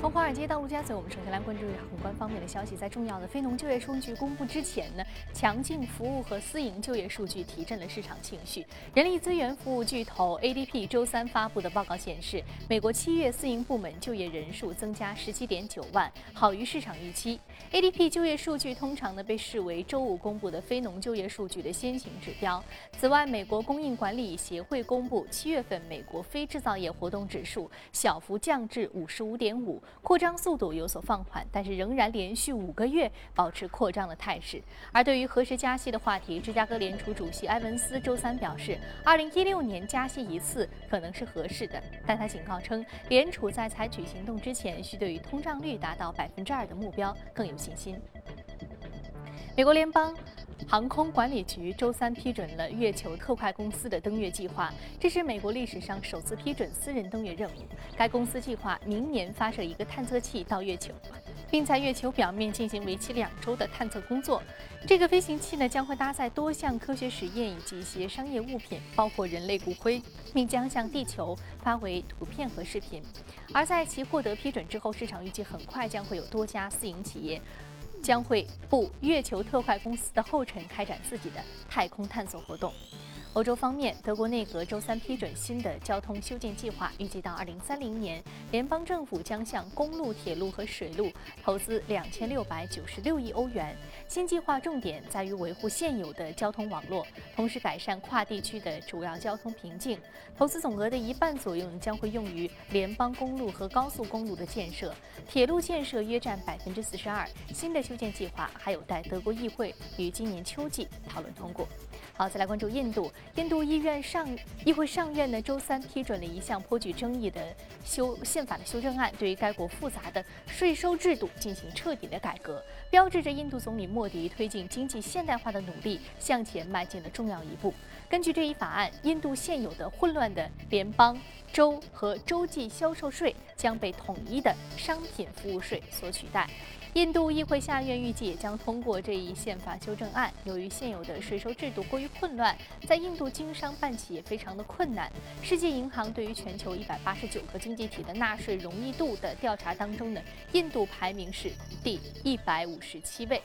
从华尔街到陆家嘴，我们首先来关注一下宏观方面的消息。在重要的非农就业数据公布之前呢，强劲服务和私营就业数据提振了市场情绪。人力资源服务巨头 ADP 周三发布的报告显示，美国七月私营部门就业人数增加十七点九万，好于市场预期。ADP 就业数据通常呢被视为周五公布的非农就业数据的先行指标。此外，美国供应管理协会公布七月份美国非制造业活动指数小幅降至五十五点五。扩张速度有所放缓，但是仍然连续五个月保持扩张的态势。而对于何时加息的话题，芝加哥联储主席埃文斯周三表示，二零一六年加息一次可能是合适的，但他警告称，联储在采取行动之前，需对于通胀率达到百分之二的目标更有信心。美国联邦。航空管理局周三批准了月球特快公司的登月计划，这是美国历史上首次批准私人登月任务。该公司计划明年发射一个探测器到月球，并在月球表面进行为期两周的探测工作。这个飞行器呢将会搭载多项科学实验以及一些商业物品，包括人类骨灰，并将向地球发回图片和视频。而在其获得批准之后，市场预计很快将会有多家私营企业。将会步月球特快公司的后尘，开展自己的太空探索活动。欧洲方面，德国内阁周三批准新的交通修建计划，预计到二零三零年，联邦政府将向公路、铁路和水路投资两千六百九十六亿欧元。新计划重点在于维护现有的交通网络，同时改善跨地区的主要交通瓶颈。投资总额的一半左右将会用于联邦公路和高速公路的建设，铁路建设约占百分之四十二。新的修建计划还有待德国议会于今年秋季讨论通过。好，再来关注印度。印度议院上议会上院呢，周三批准了一项颇具争议的修宪法的修正案，对于该国复杂的税收制度进行彻底的改革，标志着印度总理莫莫迪推进经济现代化的努力向前迈进了重要一步。根据这一法案，印度现有的混乱的联邦、州和州际销售税将被统一的商品服务税所取代。印度议会下院预计也将通过这一宪法修正案。由于现有的税收制度过于混乱，在印度经商办企业非常的困难。世界银行对于全球一百八十九个经济体的纳税容易度的调查当中呢，印度排名是第一百五十七位。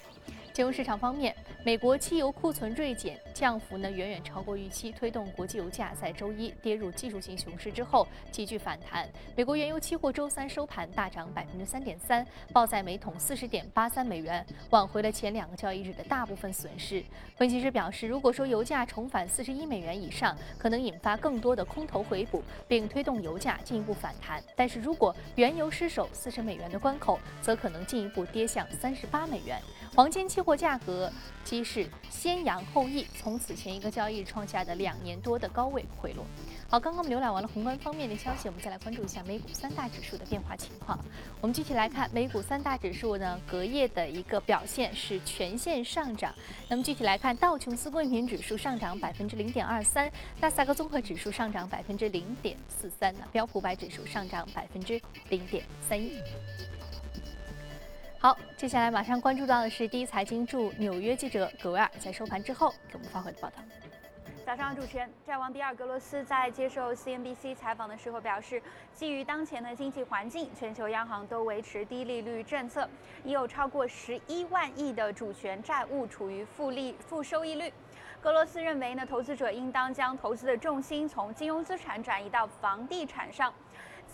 金融市场方面，美国汽油库存锐减，降幅呢远远超过预期，推动国际油价在周一跌入技术性熊市之后急剧反弹。美国原油期货周三收盘大涨百分之三点三，报在每桶四十点八三美元，挽回了前两个交易日的大部分损失。分析师表示，如果说油价重返四十一美元以上，可能引发更多的空头回补，并推动油价进一步反弹；但是如果原油失守四十美元的关口，则可能进一步跌向三十八美元。黄金期货价格即是先扬后抑，从此前一个交易日创下的两年多的高位回落。好，刚刚我们浏览完了宏观方面的消息，我们再来关注一下美股三大指数的变化情况。我们具体来看，美股三大指数呢，隔夜的一个表现是全线上涨。那么具体来看，道琼斯工业平指数上涨百分之零点二三，纳斯达克综合指数上涨百分之零点四三呢，标普百指数上涨百分之零点三一。好，接下来马上关注到的是第一财经驻纽约记者葛维尔在收盘之后给我们发回的报道。早上，主持人，债王比尔·格罗斯在接受 CNBC 采访的时候表示，基于当前的经济环境，全球央行都维持低利率政策，已有超过十一万亿的主权债务处于负利负收益率。格罗斯认为呢，投资者应当将投资的重心从金融资产转移到房地产上。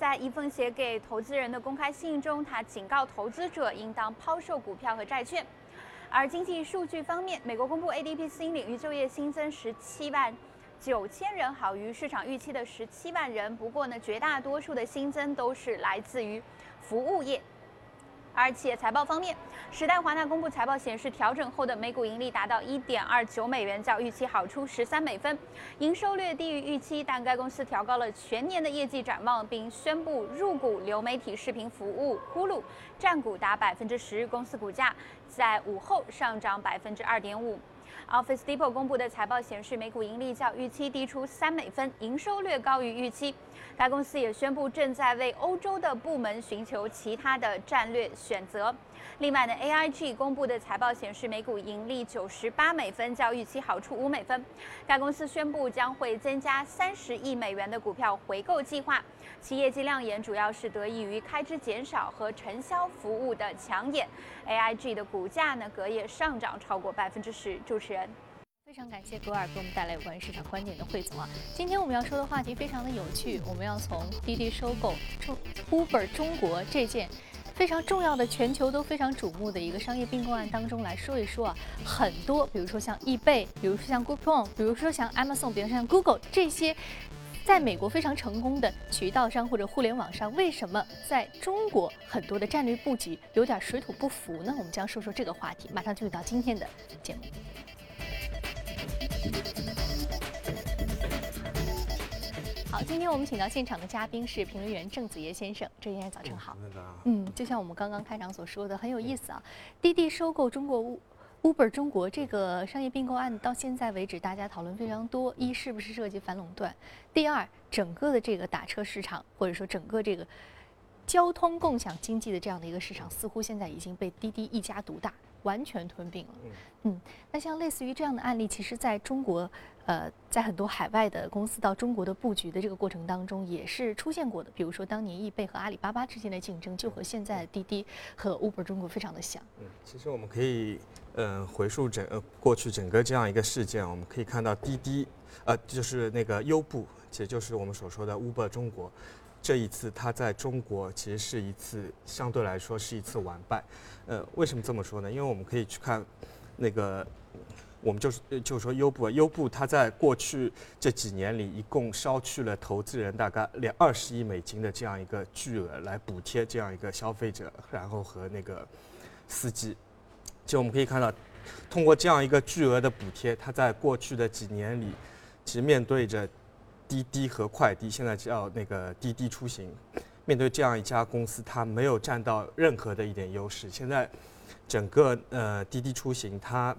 在一封写给投资人的公开信中，他警告投资者应当抛售股票和债券。而经济数据方面，美国公布 ADP 新领域就业新增十七万九千人，好于市场预期的十七万人。不过呢，绝大多数的新增都是来自于服务业。而且财报方面，时代华纳公布财报显示，调整后的每股盈利达到一点二九美元，较预期好出十三美分，营收略低于预期，但该公司调高了全年的业绩展望，并宣布入股流媒体视频服务呼噜，占股达百分之十，公司股价在午后上涨百分之二点五。Office Depot 公布的财报显示，每股盈利较预期低出三美分，营收略高于预期。该公司也宣布正在为欧洲的部门寻求其他的战略选择。另外呢，AIG 公布的财报显示，每股盈利九十八美分，较预期好出五美分。该公司宣布将会增加三十亿美元的股票回购计划，其业绩亮眼主要是得益于开支减少和承销服务的抢眼。AIG 的股价呢，隔夜上涨超过百分之十。主持人。非常感谢格尔给我们带来有关市场观点的汇总啊！今天我们要说的话题非常的有趣，我们要从滴滴收购 Uber 中国这件非常重要的、全球都非常瞩目的一个商业并购案当中来说一说啊。很多，比如说像易贝，比如说像 Groupon，比如说像 Amazon，比如说像 Google 这些在美国非常成功的渠道商或者互联网上，为什么在中国很多的战略布局有点水土不服呢？我们将说说这个话题，马上进入到今天的节目。好，今天我们请到现场的嘉宾是评论员郑子叶先生。郑先生，早晨好。嗯，就像我们刚刚开场所说的，很有意思啊。滴滴收购中国 Uber 中国这个商业并购案，到现在为止，大家讨论非常多。一，是不是涉及反垄断？第二，整个的这个打车市场，或者说整个这个交通共享经济的这样的一个市场，似乎现在已经被滴滴一家独大。完全吞并了。嗯，那像类似于这样的案例，其实在中国，呃，在很多海外的公司到中国的布局的这个过程当中，也是出现过的。比如说，当年易贝和阿里巴巴之间的竞争，就和现在滴滴和 Uber 中国非常的像。嗯，其实我们可以，嗯，回溯整呃过去整个这样一个事件，我们可以看到滴滴，呃，就是那个优步，其实就是我们所说的 Uber 中国。这一次，它在中国其实是一次相对来说是一次完败。呃，为什么这么说呢？因为我们可以去看那个，我们就是就是说优步，优步它在过去这几年里，一共烧去了投资人大概两二十亿美金的这样一个巨额来补贴这样一个消费者，然后和那个司机。其实我们可以看到，通过这样一个巨额的补贴，它在过去的几年里，其实面对着。滴滴和快滴现在叫那个滴滴出行，面对这样一家公司，它没有占到任何的一点优势。现在，整个呃滴滴出行它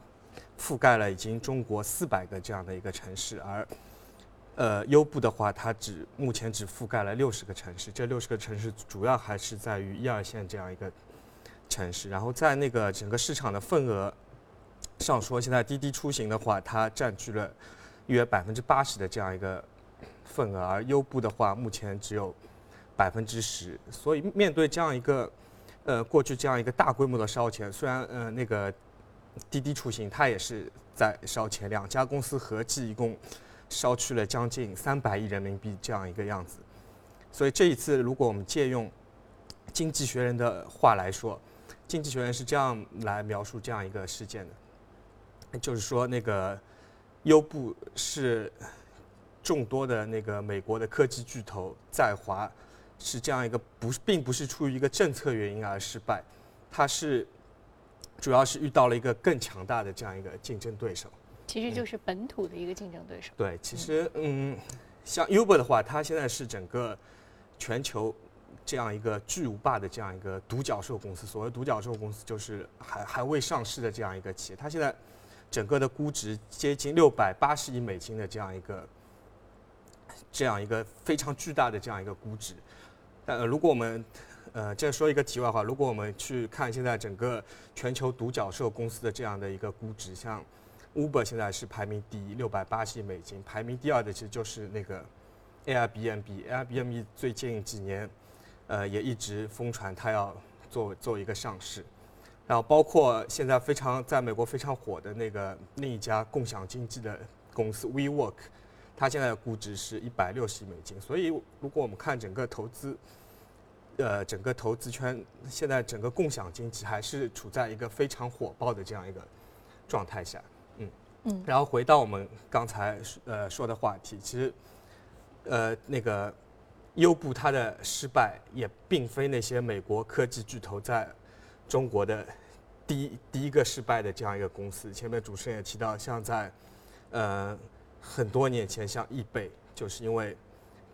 覆盖了已经中国四百个这样的一个城市，而呃优步的话，它只目前只覆盖了六十个城市。这六十个城市主要还是在于一二线这样一个城市。然后在那个整个市场的份额上说，现在滴滴出行的话，它占据了约百分之八十的这样一个。份额，而优步的话，目前只有百分之十。所以面对这样一个，呃，过去这样一个大规模的烧钱，虽然呃那个滴滴出行它也是在烧钱，两家公司合计一共烧去了将近三百亿人民币这样一个样子。所以这一次，如果我们借用《经济学人》的话来说，《经济学人》是这样来描述这样一个事件的，就是说那个优步是。众多的那个美国的科技巨头在华，是这样一个不是，并不是出于一个政策原因而失败，它是主要是遇到了一个更强大的这样一个竞争对手。其实就是本土的一个竞争对手。对，其实嗯，像 Uber 的话，它现在是整个全球这样一个巨无霸的这样一个独角兽公司。所谓独角兽公司，就是还还未上市的这样一个企业。它现在整个的估值接近六百八十亿美金的这样一个。这样一个非常巨大的这样一个估值，但呃如果我们，呃，再说一个题外话，如果我们去看现在整个全球独角兽公司的这样的一个估值，像 Uber 现在是排名第一，六百八十亿美金，排名第二的其实就是那个 Airbnb，Airbnb 最近几年，呃，也一直疯传它要做做一个上市，然后包括现在非常在美国非常火的那个另一家共享经济的公司 WeWork。它现在的估值是一百六十亿美金，所以如果我们看整个投资，呃，整个投资圈现在整个共享经济还是处在一个非常火爆的这样一个状态下，嗯嗯。然后回到我们刚才呃说的话题，其实呃那个优步它的失败也并非那些美国科技巨头在中国的第一第一个失败的这样一个公司。前面主持人也提到，像在呃。很多年前，像易贝，就是因为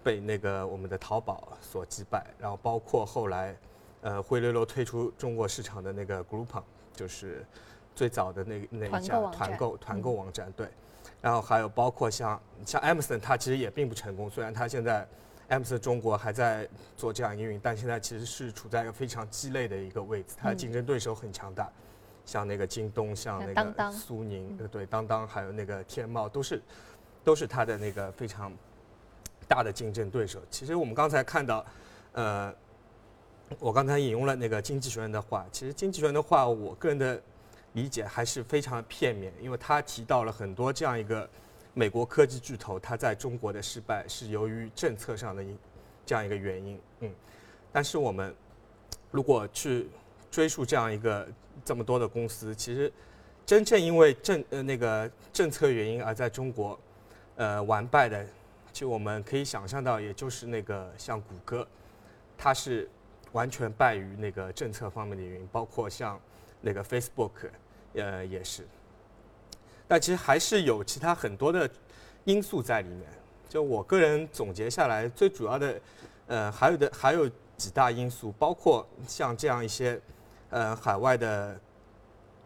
被那个我们的淘宝所击败，然后包括后来，呃，灰溜溜退出中国市场的那个 Groupon，就是最早的那那一家团购团购网站，对。然后还有包括像像 Amazon，它其实也并不成功，虽然它现在 Amazon 中国还在做这样营运，但现在其实是处在一个非常鸡肋的一个位置，它的竞争对手很强大，像那个京东，像那个苏宁，呃，对，当当，还有那个天猫，都是都是他的那个非常大的竞争对手。其实我们刚才看到，呃，我刚才引用了那个经济学人的话，其实经济学人的话，我个人的理解还是非常片面，因为他提到了很多这样一个。美国科技巨头它在中国的失败是由于政策上的这样一个原因，嗯，但是我们如果去追溯这样一个这么多的公司，其实真正因为政呃那个政策原因而在中国呃完败的，就我们可以想象到，也就是那个像谷歌，它是完全败于那个政策方面的原因，包括像那个 Facebook，呃也是。但其实还是有其他很多的因素在里面。就我个人总结下来，最主要的，呃，还有的还有几大因素，包括像这样一些，呃，海外的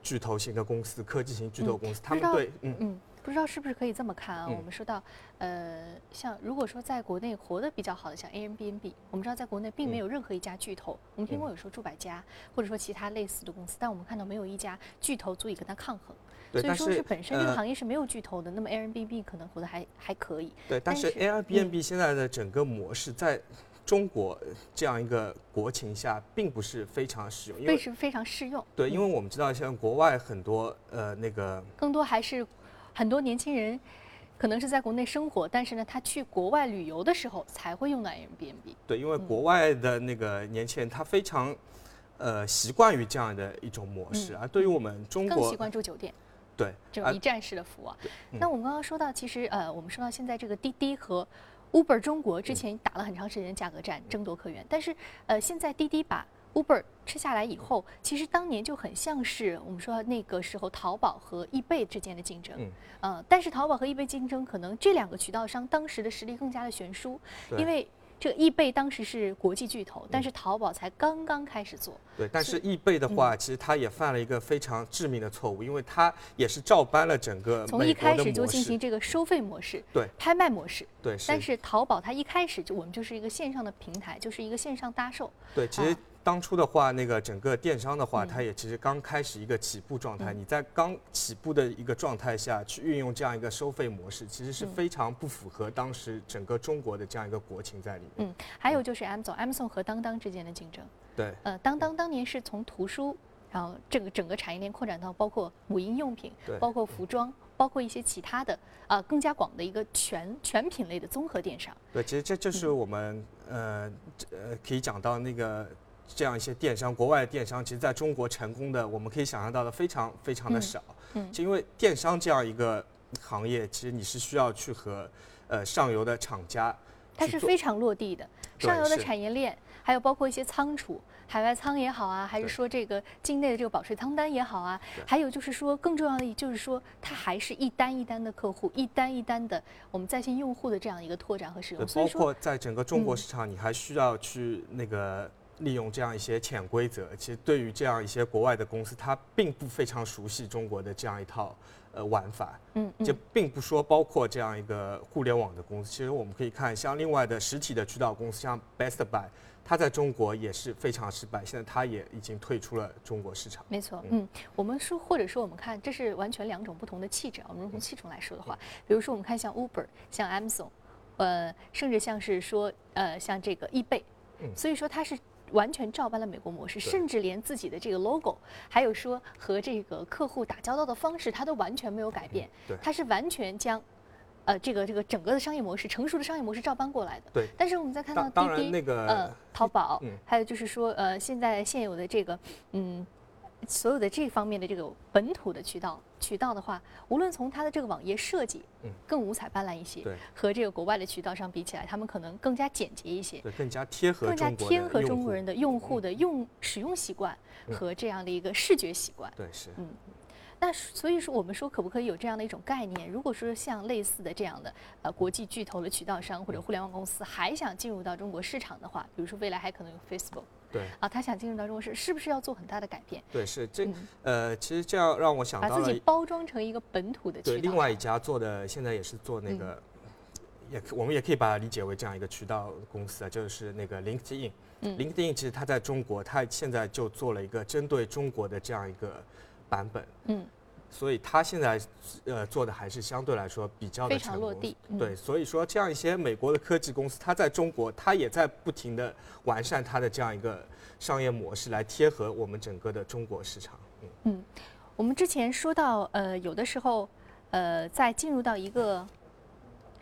巨头型的公司、科技型巨头公司，他们对，嗯嗯。不知道是不是可以这么看啊？我们说到，呃，像如果说在国内活得比较好的，像 Airbnb，我们知道在国内并没有任何一家巨头。我们听过有说住百家，或者说其他类似的公司，但我们看到没有一家巨头足以跟它抗衡。所以说是本身这个行业是没有巨头的。那么 Airbnb 可能活得还还可以。对，但是 Airbnb 现在的整个模式在中国这样一个国情下，并不是非常适用。为是非常适用。对，因为我们知道像国外很多呃那个。更多还是。很多年轻人可能是在国内生活，但是呢，他去国外旅游的时候才会用到 Airbnb。对，因为国外的那个年轻人他非常呃习惯于这样的一种模式，而对于我们中国更习惯住酒店。对，这种一站式的服务。那我们刚刚说到，其实呃，我们说到现在这个滴滴和 Uber 中国之前打了很长时间的价格战，争夺客源，但是呃，现在滴滴把 Uber 吃下来以后，其实当年就很像是我们说那个时候淘宝和易贝之间的竞争。嗯。呃，但是淘宝和易贝竞争，可能这两个渠道商当时的实力更加的悬殊，因为这个易贝当时是国际巨头，但是淘宝才刚刚开始做。对，但是易贝的话，其实它也犯了一个非常致命的错误，因为它也是照搬了整个从一开始就进行这个收费模式，对，拍卖模式。对。但是淘宝它一开始就我们就是一个线上的平台，就是一个线上搭售。对，其实。当初的话，那个整个电商的话，它也其实刚开始一个起步状态。你在刚起步的一个状态下去运用这样一个收费模式，其实是非常不符合当时整个中国的这样一个国情在里面。嗯，还有就是 Amazon，Amazon 和当当之间的竞争。对。呃，当当当年是从图书，然后这个整个产业链扩展到包括母婴用品，包括服装，包括一些其他的啊更加广的一个全全品类的综合电商。对，其实这就是我们呃呃可以讲到那个。这样一些电商，国外的电商，其实在中国成功的，我们可以想象到的非常非常的少。嗯，就因为电商这样一个行业，其实你是需要去和呃上游的厂家，它是非常落地的。上游的产业链，还有包括一些仓储、海外仓也好啊，还是说这个境内的这个保税仓单也好啊，还有就是说更重要的，就是说它还是一单一单的客户，一单一单的我们在线用户的这样一个拓展和使用。包括在整个中国市场，你还需要去那个。利用这样一些潜规则，其实对于这样一些国外的公司，它并不非常熟悉中国的这样一套呃玩法。嗯，就并不说包括这样一个互联网的公司，其实我们可以看像另外的实体的渠道公司，像 Best Buy，它在中国也是非常失败，现在它也已经退出了中国市场。没错，嗯，我们说或者说我们看，这是完全两种不同的气质啊。我们从气质来说的话，比如说我们看像 Uber，像 Amazon，呃，甚至像是说呃像这个易贝，嗯，所以说它是。完全照搬了美国模式，甚至连自己的这个 logo，还有说和这个客户打交道的方式，它都完全没有改变。对，它是完全将，呃，这个这个整个的商业模式，成熟的商业模式照搬过来的。对。但是我们再看到滴滴，呃，淘宝，还有就是说，呃，现在现有的这个，嗯。所有的这方面的这个本土的渠道渠道的话，无论从它的这个网页设计，嗯，更五彩斑斓一些，对，和这个国外的渠道上比起来，他们可能更加简洁一些，对，更加贴合更加贴合中国人的用户的用使用习惯和这样的一个视觉习惯，对，是，嗯。那所以说，我们说可不可以有这样的一种概念？如果说像类似的这样的呃国际巨头的渠道商或者互联网公司还想进入到中国市场的话，比如说未来还可能有 Facebook，对啊，他想进入到中国市，是不是要做很大的改变？对，是这呃，其实这样让我想到了把自己包装成一个本土的。对，另外一家做的现在也是做那个。也我们也可以把它理解为这样一个渠道公司啊，就是那个 LinkedIn。嗯，LinkedIn 其实它在中国，它现在就做了一个针对中国的这样一个版本。嗯。所以它现在呃做的还是相对来说比较的成功，对，所以说这样一些美国的科技公司，它在中国它也在不停的完善它的这样一个商业模式，来贴合我们整个的中国市场。嗯，我们之前说到呃有的时候呃在进入到一个。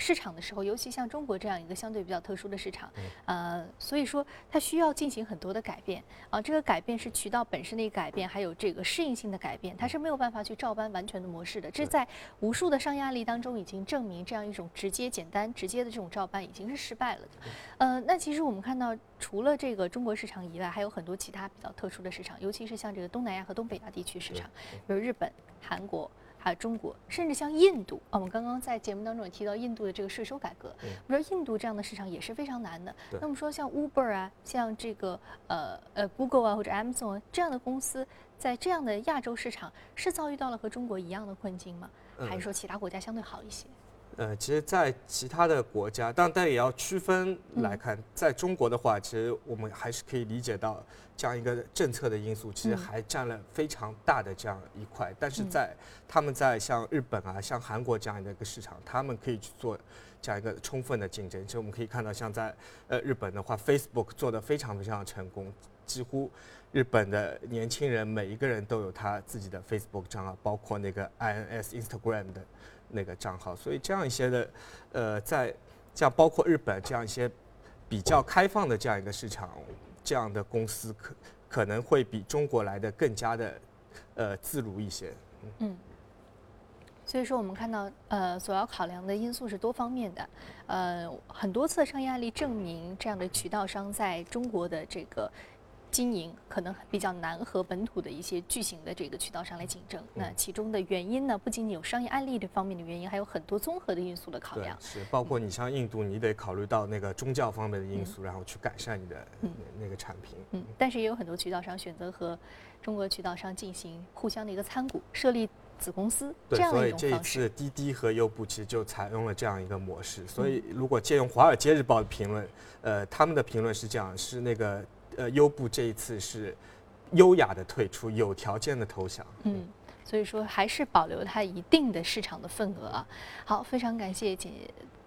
市场的时候，尤其像中国这样一个相对比较特殊的市场，呃，所以说它需要进行很多的改变啊。这个改变是渠道本身的一个改变，还有这个适应性的改变，它是没有办法去照搬完全的模式的。这在无数的商业案例当中已经证明，这样一种直接、简单、直接的这种照搬已经是失败了的。呃，那其实我们看到，除了这个中国市场以外，还有很多其他比较特殊的市场，尤其是像这个东南亚和东北亚地区市场，比如日本、韩国。还有中国，甚至像印度啊，我们刚刚在节目当中也提到印度的这个税收改革。我们说印度这样的市场也是非常难的。那么说像 Uber 啊，像这个呃呃 Google 啊或者 Amazon 这样的公司，在这样的亚洲市场是遭遇到了和中国一样的困境吗？还是说其他国家相对好一些？呃，其实，在其他的国家，但但也要区分来看，在中国的话，其实我们还是可以理解到这样一个政策的因素，其实还占了非常大的这样一块。但是在他们在像日本啊、像韩国这样的一个市场，他们可以去做这样一个充分的竞争。其实我们可以看到，像在呃日本的话，Facebook 做的非常非常成功，几乎日本的年轻人每一个人都有他自己的 Facebook 账号，包括那个 INS Instagram 的。那个账号，所以这样一些的，呃，在像包括日本这样一些比较开放的这样一个市场，这样的公司可可能会比中国来的更加的呃自如一些。嗯，所以说我们看到呃所要考量的因素是多方面的，呃很多次商业案例证明这样的渠道商在中国的这个。经营可能比较难和本土的一些巨型的这个渠道商来竞争。那其中的原因呢，不仅仅有商业案例这方面的原因，还有很多综合的因素的考量。是，包括你像印度，你得考虑到那个宗教方面的因素，然后去改善你的那个产品。嗯，但是也有很多渠道商选择和中国渠道商进行互相的一个参股，设立子公司这样的一种方式。所以这一次滴滴和优步其实就采用了这样一个模式。所以如果借用《华尔街日报》的评论，呃，他们的评论是这样：是那个。呃，优步这一次是优雅的退出，有条件的投降。嗯，所以说还是保留它一定的市场的份额。好，非常感谢这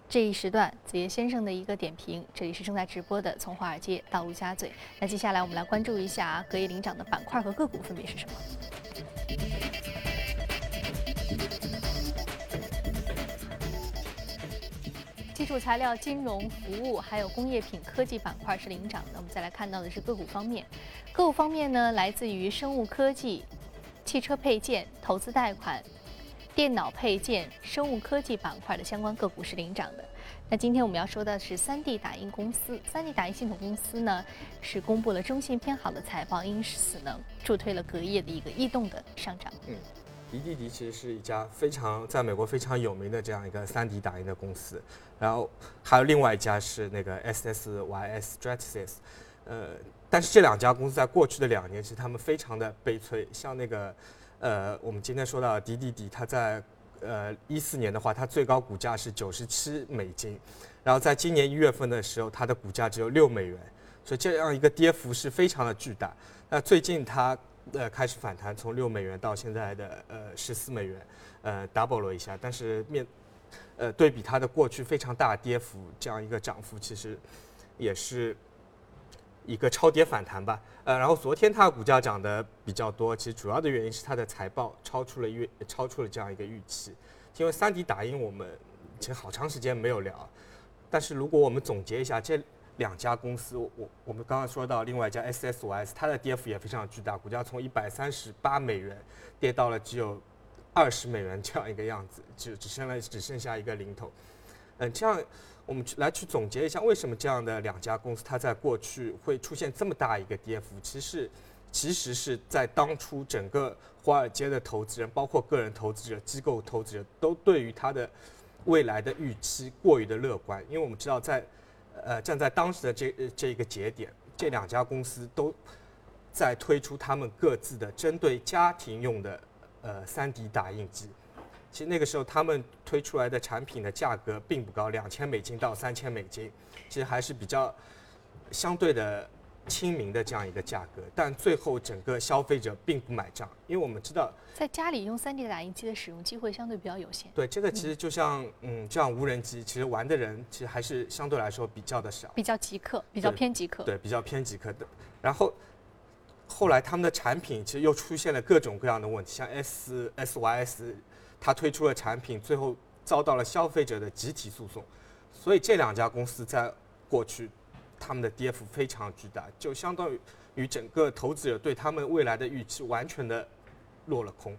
这一时段子夜先生的一个点评。这里是正在直播的，从华尔街到陆家嘴。那接下来我们来关注一下隔夜领涨的板块和个股分别是什么。基础材料、金融服务还有工业品、科技板块是领涨的。我们再来看到的是个股方面，个股方面呢，来自于生物科技、汽车配件、投资贷款、电脑配件、生物科技板块的相关个股是领涨的。那今天我们要说的是三 D 打印公司，三 D 打印系统公司呢是公布了中性偏好的财报，因此呢助推了隔夜的一个异动的上涨。嗯。迪迪迪其实是一家非常在美国非常有名的这样一个 3D 打印的公司，然后还有另外一家是那个 SSYS Stratasys，呃，但是这两家公司在过去的两年其实他们非常的悲催，像那个呃我们今天说到迪迪迪，它在呃一四年的话，它最高股价是九十七美金，然后在今年一月份的时候，它的股价只有六美元，所以这样一个跌幅是非常的巨大。那最近它。呃，开始反弹，从六美元到现在的呃十四美元，呃 double 了一下，但是面，呃对比它的过去非常大跌幅，这样一个涨幅其实也是一个超跌反弹吧。呃，然后昨天它股价涨得比较多，其实主要的原因是它的财报超出了预超出了这样一个预期。因为三 D 打印我们其实好长时间没有聊，但是如果我们总结一下这。两家公司，我我们刚刚说到另外一家 SSYS，它的跌幅也非常巨大，股价从一百三十八美元跌到了只有二十美元这样一个样子，就只剩了只剩下一个零头。嗯，这样我们来去总结一下，为什么这样的两家公司它在过去会出现这么大一个跌幅？其实其实是在当初整个华尔街的投资人，包括个人投资者、机构投资者，都对于它的未来的预期过于的乐观，因为我们知道在呃，站在当时的这这一个节点，这两家公司都在推出他们各自的针对家庭用的呃 3D 打印机。其实那个时候他们推出来的产品的价格并不高，两千美金到三千美金，其实还是比较相对的亲民的这样一个价格。但最后整个消费者并不买账，因为我们知道，在家里用 3D 打印机的使用机会相对比较有限。对这个其实就像嗯，这样无人机，其实玩的人其实还是相对来说比较的少，比较极客，比较偏极客。对，比较偏极客的。然后。后来他们的产品其实又出现了各种各样的问题，像 S S Y S，它推出了产品，最后遭到了消费者的集体诉讼，所以这两家公司在过去，他们的跌幅非常巨大，就相当于与整个投资者对他们未来的预期完全的落了空。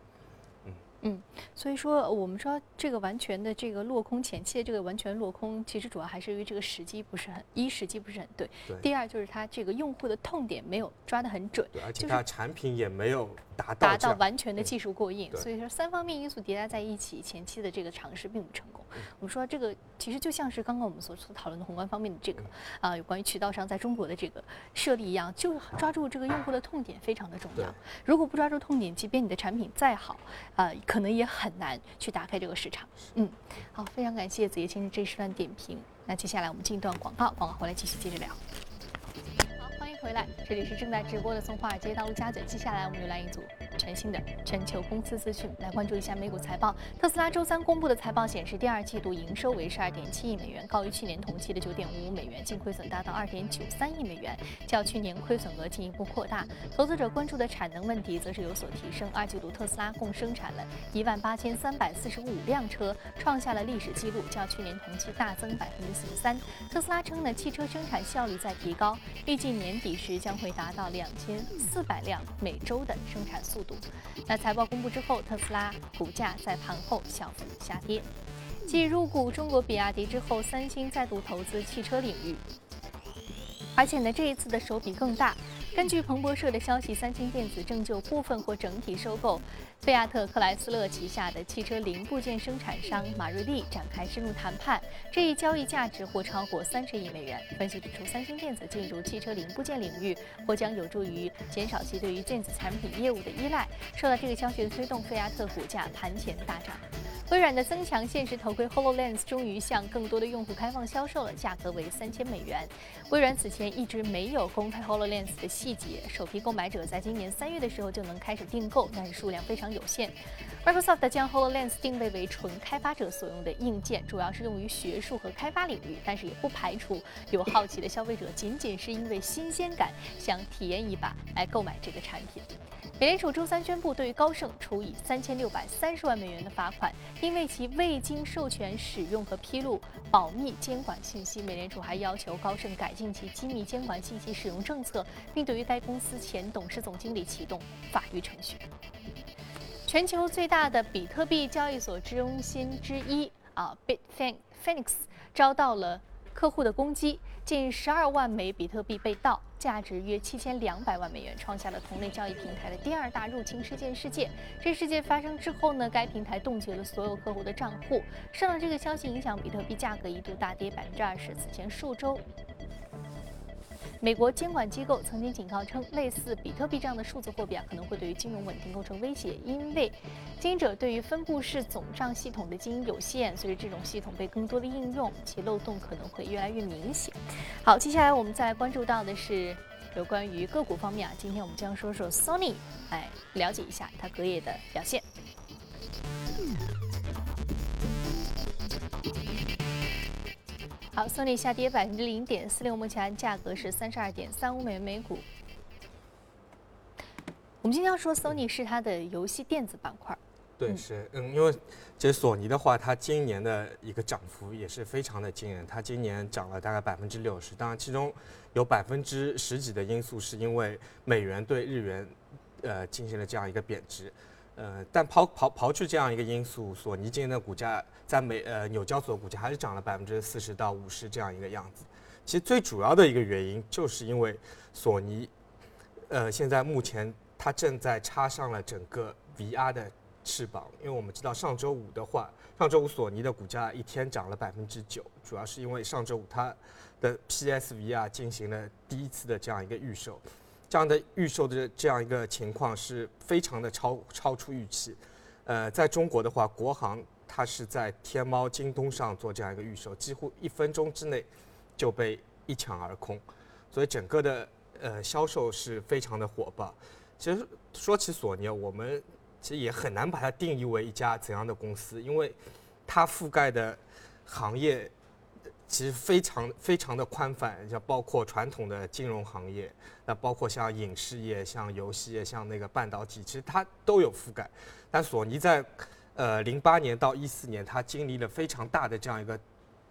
嗯，所以说我们说这个完全的这个落空前期的这个完全落空，其实主要还是因为这个时机不是很一时机不是很对，第二就是它这个用户的痛点没有抓得很准，对，而且它产品也没有达到达到完全的技术过硬，所以说三方面因素叠加在一起，前期的这个尝试并不成功。我们说这个其实就像是刚刚我们所所讨论的宏观方面的这个啊，有关于渠道商在中国的这个设立一样，就抓住这个用户的痛点非常的重要。如果不抓住痛点，即便你的产品再好，啊。可能也很难去打开这个市场。嗯，好，非常感谢子叶先生这一时段点评。那接下来我们进一段广告，广告回来继续接着聊。回来，这里是正在直播的从华尔街到陆家嘴。接下来我们又来一组。全新的全球公司资讯，来关注一下美股财报。特斯拉周三公布的财报显示，第二季度营收为十二点七亿美元，高于去年同期的九点五五美元，净亏损达到二点九三亿美元，较去年亏损额进一步扩大。投资者关注的产能问题则是有所提升。二季度特斯拉共生产了一万八千三百四十五辆车，创下了历史纪录，较去年同期大增百分之四十三。特斯拉称呢，汽车生产效率在提高，预计年底时将会达到两千四百辆每周的生产速度。那财报公布之后，特斯拉股价在盘后小幅下跌。继入股中国比亚迪之后，三星再度投资汽车领域，而且呢，这一次的手笔更大。根据彭博社的消息，三星电子正就部分或整体收购菲亚特克莱斯勒旗下的汽车零部件生产商马瑞利展开深入谈判。这一交易价值或超过三十亿美元。分析指出，三星电子进入汽车零部件领域，或将有助于减少其对于电子产品业务的依赖。受到这个消息的推动，菲亚特股价盘前大涨。微软的增强现实头盔 HoloLens 终于向更多的用户开放销售了，价格为三千美元。微软此前一直没有公开 HoloLens 的细节，首批购买者在今年三月的时候就能开始订购，但是数量非常有限。Microsoft 将 HoloLens 定位为纯开发者所用的硬件，主要是用于学术和开发领域，但是也不排除有好奇的消费者仅仅是因为新鲜感想体验一把来购买这个产品。美联储周三宣布，对于高盛处以三千六百三十万美元的罚款，因为其未经授权使用和披露保密监管信息。美联储还要求高盛改进其机密监管信息使用政策，并对于该公司前董事总经理启动法律程序。全球最大的比特币交易所中心之一啊，Bitfinex 遭到了。客户的攻击，近十二万枚比特币被盗，价值约七千两百万美元，创下了同类交易平台的第二大入侵事件事件。这事件发生之后呢，该平台冻结了所有客户的账户。受到这个消息影响，比特币价格一度大跌百分之二十。此前数周。美国监管机构曾经警告称，类似比特币这样的数字货币啊，可能会对于金融稳定构成威胁，因为经营者对于分布式总账系统的经营有限。随着这种系统被更多的应用，其漏洞可能会越来越明显。好，接下来我们再关注到的是有关于个股方面啊，今天我们将说说 Sony，来了解一下它隔夜的表现。好，索尼下跌百分之零点四六，目前价格是三十二点三五美元每股。我们今天要说索尼是它的游戏电子板块。对，是，嗯，因为其实索尼的话，它今年的一个涨幅也是非常的惊人，它今年涨了大概百分之六十，当然其中有百分之十几的因素是因为美元对日元，呃，进行了这样一个贬值。呃，但刨刨刨去这样一个因素，索尼今天的股价在美呃纽交所股价还是涨了百分之四十到五十这样一个样子。其实最主要的一个原因，就是因为索尼，呃，现在目前它正在插上了整个 VR 的翅膀。因为我们知道上周五的话，上周五索尼的股价一天涨了百分之九，主要是因为上周五它的 PSVR 进行了第一次的这样一个预售。这样的预售的这样一个情况是非常的超超出预期，呃，在中国的话，国行它是在天猫、京东上做这样一个预售，几乎一分钟之内就被一抢而空，所以整个的呃销售是非常的火爆。其实说起索尼，我们其实也很难把它定义为一家怎样的公司，因为它覆盖的行业其实非常非常的宽泛，像包括传统的金融行业，那包括像影视业、像游戏业、像那个半导体，其实它都有覆盖。但索尼在呃零八年到一四年，它经历了非常大的这样一个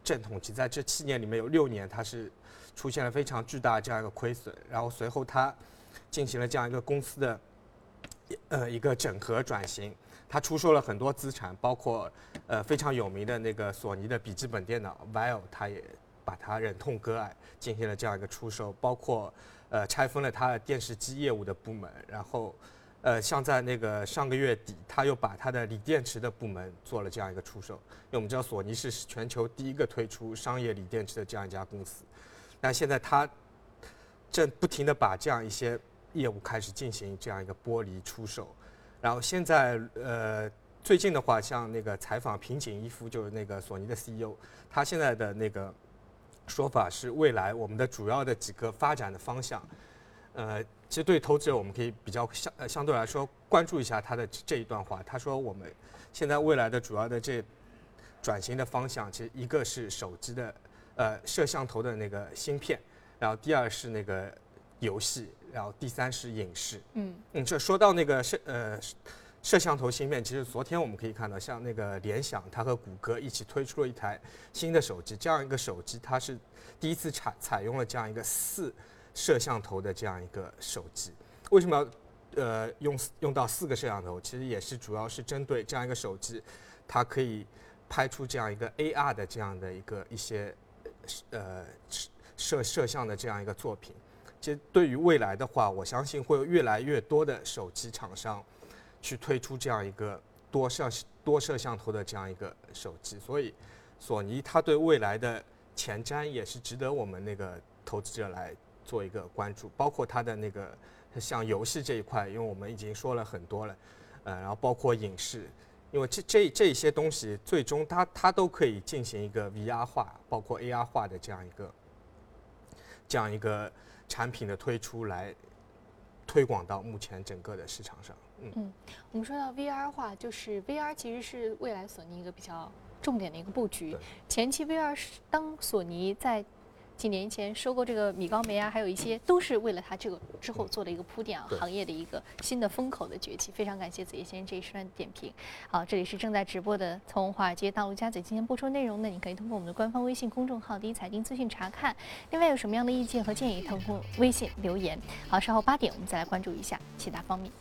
阵痛期，在这七年里面有六年它是出现了非常巨大的这样一个亏损，然后随后它进行了这样一个公司的。呃，一个整合转型，它出售了很多资产，包括呃非常有名的那个索尼的笔记本电脑 v i o 它也把它忍痛割爱，进行了这样一个出售，包括呃拆分了它的电视机业务的部门，然后呃像在那个上个月底，它又把它的锂电池的部门做了这样一个出售，因为我们知道索尼是全球第一个推出商业锂电池的这样一家公司，但现在它正不停的把这样一些。业务开始进行这样一个剥离出售，然后现在呃最近的话，像那个采访平井一夫，就是那个索尼的 CEO，他现在的那个说法是未来我们的主要的几个发展的方向，呃，其实对投资者我们可以比较相呃相对来说关注一下他的这一段话。他说我们现在未来的主要的这转型的方向，其实一个是手机的呃摄像头的那个芯片，然后第二是那个游戏。然后第三是影视，嗯嗯，这说到那个摄呃摄像头芯片，其实昨天我们可以看到，像那个联想，它和谷歌一起推出了一台新的手机，这样一个手机它是第一次采采用了这样一个四摄像头的这样一个手机。为什么要呃用用到四个摄像头？其实也是主要是针对这样一个手机，它可以拍出这样一个 AR 的这样的一个一些呃摄摄像的这样一个作品。其实对于未来的话，我相信会有越来越多的手机厂商去推出这样一个多摄多摄像头的这样一个手机，所以索尼它对未来的前瞻也是值得我们那个投资者来做一个关注，包括它的那个像游戏这一块，因为我们已经说了很多了，呃，然后包括影视，因为这这这些东西最终它它都可以进行一个 VR 化，包括 AR 化的这样一个这样一个。产品的推出来推广到目前整个的市场上。嗯，我们说到 VR 化，就是 VR 其实是未来索尼一个比较重点的一个布局。前期 VR 是当索尼在。几年前收购这个米高梅啊，还有一些都是为了它这个之后做的一个铺垫啊，行业的一个新的风口的崛起。非常感谢子叶先生这一时段点评。好，这里是正在直播的从华尔街到陆家嘴今天播出内容呢，你可以通过我们的官方微信公众号“第一财经资讯”查看。另外有什么样的意见和建议，通过微信留言。好，稍后八点我们再来关注一下其他方面。